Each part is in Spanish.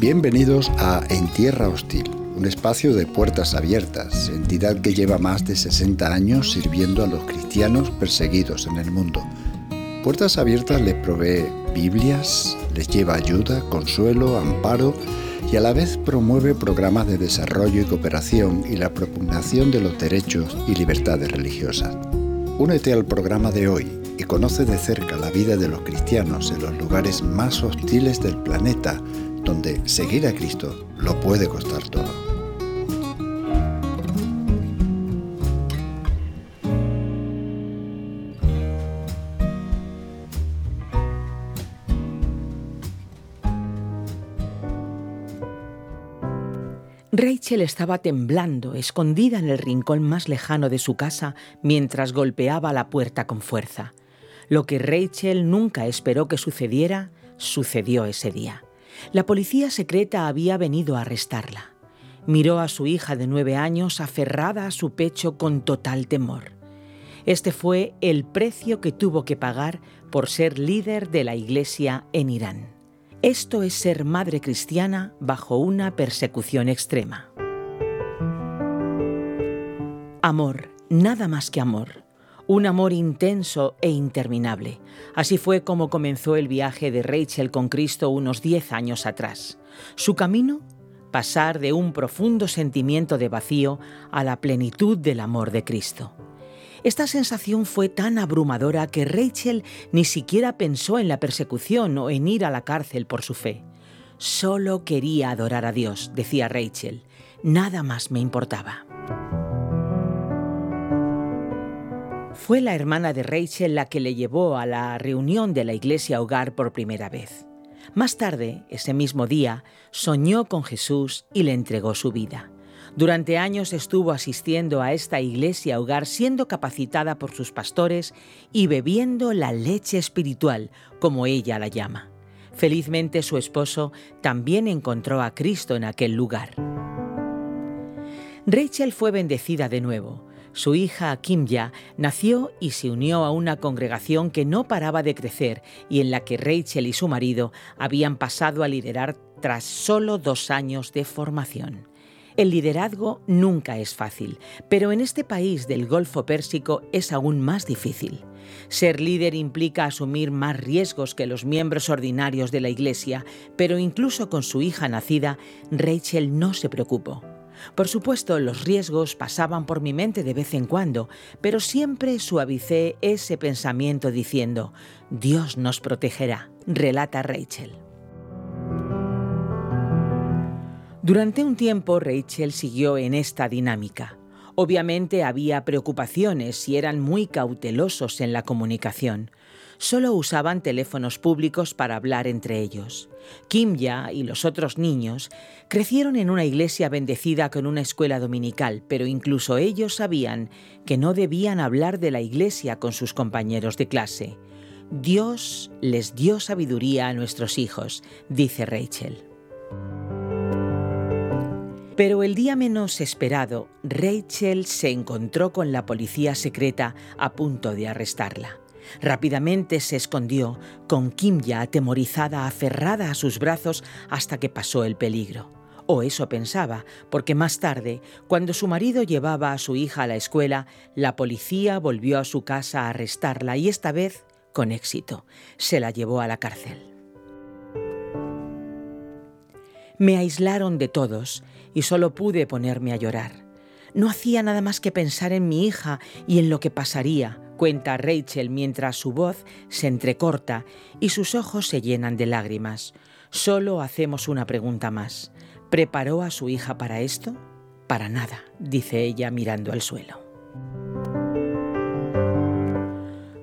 Bienvenidos a En Tierra Hostil, un espacio de puertas abiertas, entidad que lleva más de 60 años sirviendo a los cristianos perseguidos en el mundo. Puertas Abiertas les provee Biblias, les lleva ayuda, consuelo, amparo y a la vez promueve programas de desarrollo y cooperación y la propugnación de los derechos y libertades religiosas. Únete al programa de hoy y conoce de cerca la vida de los cristianos en los lugares más hostiles del planeta donde seguir a Cristo lo puede costar todo. Rachel estaba temblando, escondida en el rincón más lejano de su casa, mientras golpeaba la puerta con fuerza. Lo que Rachel nunca esperó que sucediera, sucedió ese día. La policía secreta había venido a arrestarla. Miró a su hija de nueve años aferrada a su pecho con total temor. Este fue el precio que tuvo que pagar por ser líder de la Iglesia en Irán. Esto es ser madre cristiana bajo una persecución extrema. Amor, nada más que amor un amor intenso e interminable. Así fue como comenzó el viaje de Rachel con Cristo unos diez años atrás. Su camino, pasar de un profundo sentimiento de vacío a la plenitud del amor de Cristo. Esta sensación fue tan abrumadora que Rachel ni siquiera pensó en la persecución o en ir a la cárcel por su fe. Solo quería adorar a Dios, decía Rachel. Nada más me importaba. Fue la hermana de Rachel la que le llevó a la reunión de la iglesia hogar por primera vez. Más tarde, ese mismo día, soñó con Jesús y le entregó su vida. Durante años estuvo asistiendo a esta iglesia hogar siendo capacitada por sus pastores y bebiendo la leche espiritual, como ella la llama. Felizmente su esposo también encontró a Cristo en aquel lugar. Rachel fue bendecida de nuevo. Su hija Kimya nació y se unió a una congregación que no paraba de crecer y en la que Rachel y su marido habían pasado a liderar tras solo dos años de formación. El liderazgo nunca es fácil, pero en este país del Golfo Pérsico es aún más difícil. Ser líder implica asumir más riesgos que los miembros ordinarios de la Iglesia, pero incluso con su hija nacida, Rachel no se preocupó. Por supuesto, los riesgos pasaban por mi mente de vez en cuando, pero siempre suavicé ese pensamiento diciendo, Dios nos protegerá, relata Rachel. Durante un tiempo Rachel siguió en esta dinámica. Obviamente había preocupaciones y eran muy cautelosos en la comunicación solo usaban teléfonos públicos para hablar entre ellos. Kimya y los otros niños crecieron en una iglesia bendecida con una escuela dominical, pero incluso ellos sabían que no debían hablar de la iglesia con sus compañeros de clase. Dios les dio sabiduría a nuestros hijos, dice Rachel. Pero el día menos esperado, Rachel se encontró con la policía secreta a punto de arrestarla. Rápidamente se escondió, con Kim ya atemorizada, aferrada a sus brazos hasta que pasó el peligro. O eso pensaba, porque más tarde, cuando su marido llevaba a su hija a la escuela, la policía volvió a su casa a arrestarla y esta vez, con éxito, se la llevó a la cárcel. Me aislaron de todos y solo pude ponerme a llorar. No hacía nada más que pensar en mi hija y en lo que pasaría, cuenta Rachel mientras su voz se entrecorta y sus ojos se llenan de lágrimas. Solo hacemos una pregunta más. ¿Preparó a su hija para esto? Para nada, dice ella mirando al suelo.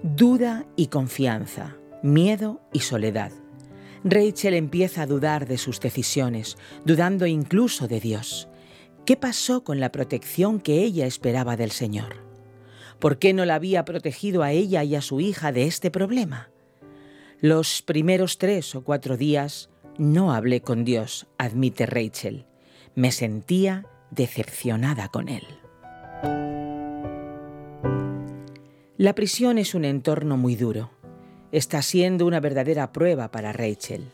Duda y confianza, miedo y soledad. Rachel empieza a dudar de sus decisiones, dudando incluso de Dios. ¿Qué pasó con la protección que ella esperaba del Señor? ¿Por qué no la había protegido a ella y a su hija de este problema? Los primeros tres o cuatro días no hablé con Dios, admite Rachel. Me sentía decepcionada con Él. La prisión es un entorno muy duro. Está siendo una verdadera prueba para Rachel.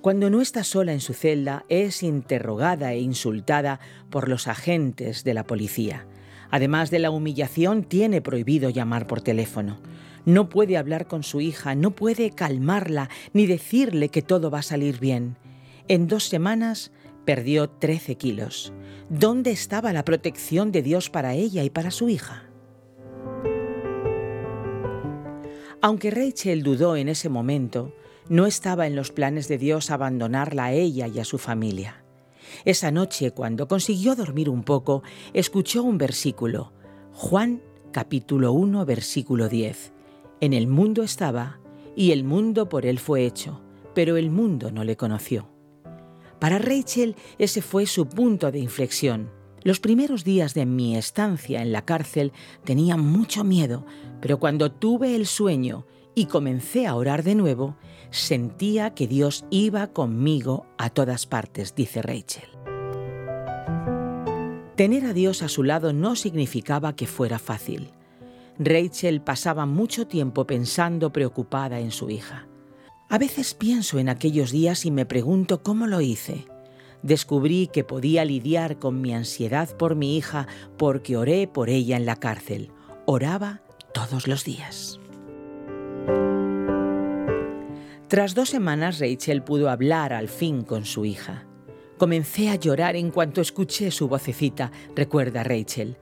Cuando no está sola en su celda, es interrogada e insultada por los agentes de la policía. Además de la humillación, tiene prohibido llamar por teléfono. No puede hablar con su hija, no puede calmarla ni decirle que todo va a salir bien. En dos semanas perdió 13 kilos. ¿Dónde estaba la protección de Dios para ella y para su hija? Aunque Rachel dudó en ese momento, no estaba en los planes de Dios abandonarla a ella y a su familia. Esa noche, cuando consiguió dormir un poco, escuchó un versículo, Juan capítulo 1, versículo 10. En el mundo estaba, y el mundo por él fue hecho, pero el mundo no le conoció. Para Rachel ese fue su punto de inflexión. Los primeros días de mi estancia en la cárcel tenía mucho miedo, pero cuando tuve el sueño y comencé a orar de nuevo, sentía que Dios iba conmigo a todas partes, dice Rachel. Tener a Dios a su lado no significaba que fuera fácil. Rachel pasaba mucho tiempo pensando preocupada en su hija. A veces pienso en aquellos días y me pregunto cómo lo hice. Descubrí que podía lidiar con mi ansiedad por mi hija porque oré por ella en la cárcel. Oraba todos los días. Tras dos semanas Rachel pudo hablar al fin con su hija. Comencé a llorar en cuanto escuché su vocecita, recuerda Rachel.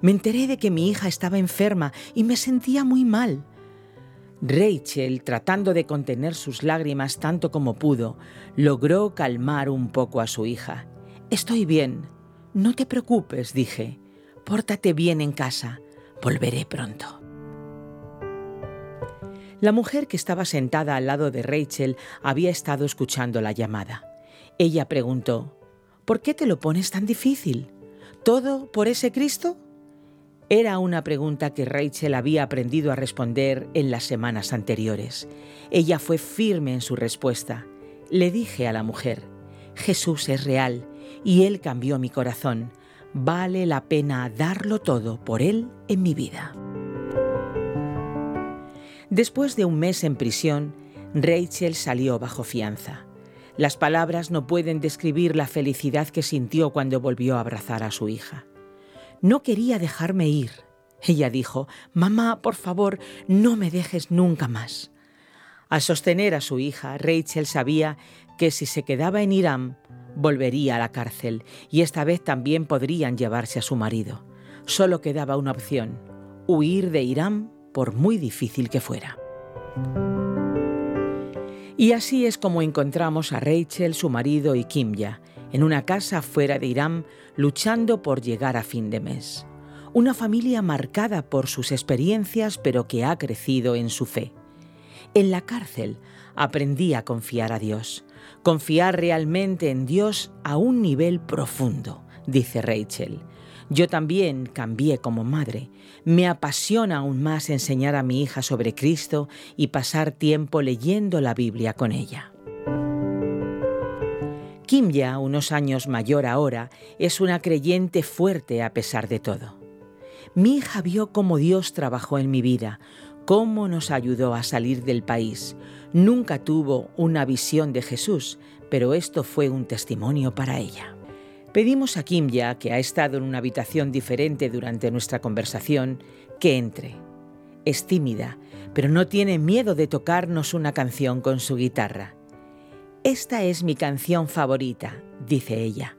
Me enteré de que mi hija estaba enferma y me sentía muy mal. Rachel, tratando de contener sus lágrimas tanto como pudo, logró calmar un poco a su hija. Estoy bien. No te preocupes, dije. Pórtate bien en casa. Volveré pronto. La mujer que estaba sentada al lado de Rachel había estado escuchando la llamada. Ella preguntó, ¿Por qué te lo pones tan difícil? ¿Todo por ese Cristo? Era una pregunta que Rachel había aprendido a responder en las semanas anteriores. Ella fue firme en su respuesta. Le dije a la mujer, Jesús es real y Él cambió mi corazón. Vale la pena darlo todo por Él en mi vida. Después de un mes en prisión, Rachel salió bajo fianza. Las palabras no pueden describir la felicidad que sintió cuando volvió a abrazar a su hija. No quería dejarme ir. Ella dijo, Mamá, por favor, no me dejes nunca más. Al sostener a su hija, Rachel sabía que si se quedaba en Irán, volvería a la cárcel y esta vez también podrían llevarse a su marido. Solo quedaba una opción, huir de Irán por muy difícil que fuera. Y así es como encontramos a Rachel, su marido y Kimya en una casa fuera de Irán luchando por llegar a fin de mes. Una familia marcada por sus experiencias pero que ha crecido en su fe. En la cárcel aprendí a confiar a Dios, confiar realmente en Dios a un nivel profundo, dice Rachel. Yo también cambié como madre. Me apasiona aún más enseñar a mi hija sobre Cristo y pasar tiempo leyendo la Biblia con ella. Kim ya, unos años mayor ahora, es una creyente fuerte a pesar de todo. Mi hija vio cómo Dios trabajó en mi vida, cómo nos ayudó a salir del país. Nunca tuvo una visión de Jesús, pero esto fue un testimonio para ella. Pedimos a Kimya, que ha estado en una habitación diferente durante nuestra conversación, que entre. Es tímida, pero no tiene miedo de tocarnos una canción con su guitarra. Esta es mi canción favorita, dice ella.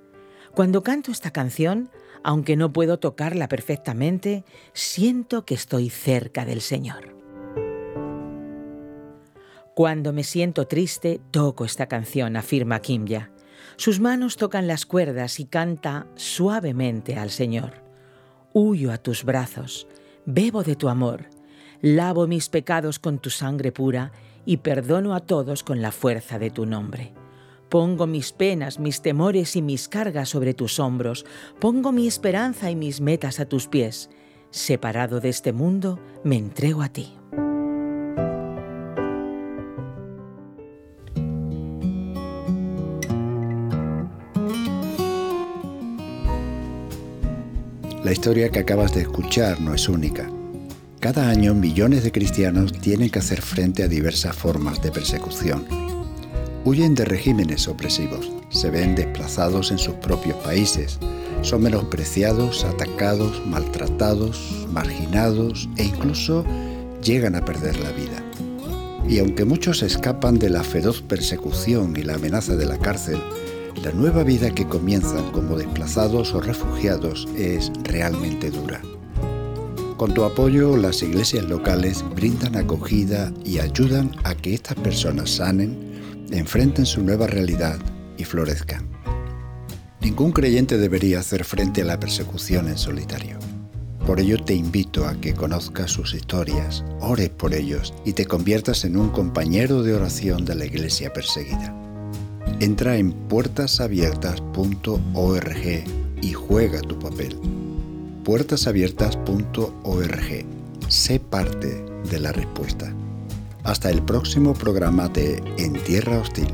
Cuando canto esta canción, aunque no puedo tocarla perfectamente, siento que estoy cerca del Señor. Cuando me siento triste, toco esta canción, afirma Kimya. Sus manos tocan las cuerdas y canta suavemente al Señor. Huyo a tus brazos, bebo de tu amor, lavo mis pecados con tu sangre pura y perdono a todos con la fuerza de tu nombre. Pongo mis penas, mis temores y mis cargas sobre tus hombros, pongo mi esperanza y mis metas a tus pies. Separado de este mundo, me entrego a ti. La historia que acabas de escuchar no es única. Cada año millones de cristianos tienen que hacer frente a diversas formas de persecución. Huyen de regímenes opresivos, se ven desplazados en sus propios países, son menospreciados, atacados, maltratados, marginados e incluso llegan a perder la vida. Y aunque muchos escapan de la feroz persecución y la amenaza de la cárcel, la nueva vida que comienzan como desplazados o refugiados es realmente dura. Con tu apoyo, las iglesias locales brindan acogida y ayudan a que estas personas sanen, enfrenten su nueva realidad y florezcan. Ningún creyente debería hacer frente a la persecución en solitario. Por ello te invito a que conozcas sus historias, ores por ellos y te conviertas en un compañero de oración de la iglesia perseguida. Entra en puertasabiertas.org y juega tu papel. puertasabiertas.org. Sé parte de la respuesta. Hasta el próximo programa de En Tierra Hostil.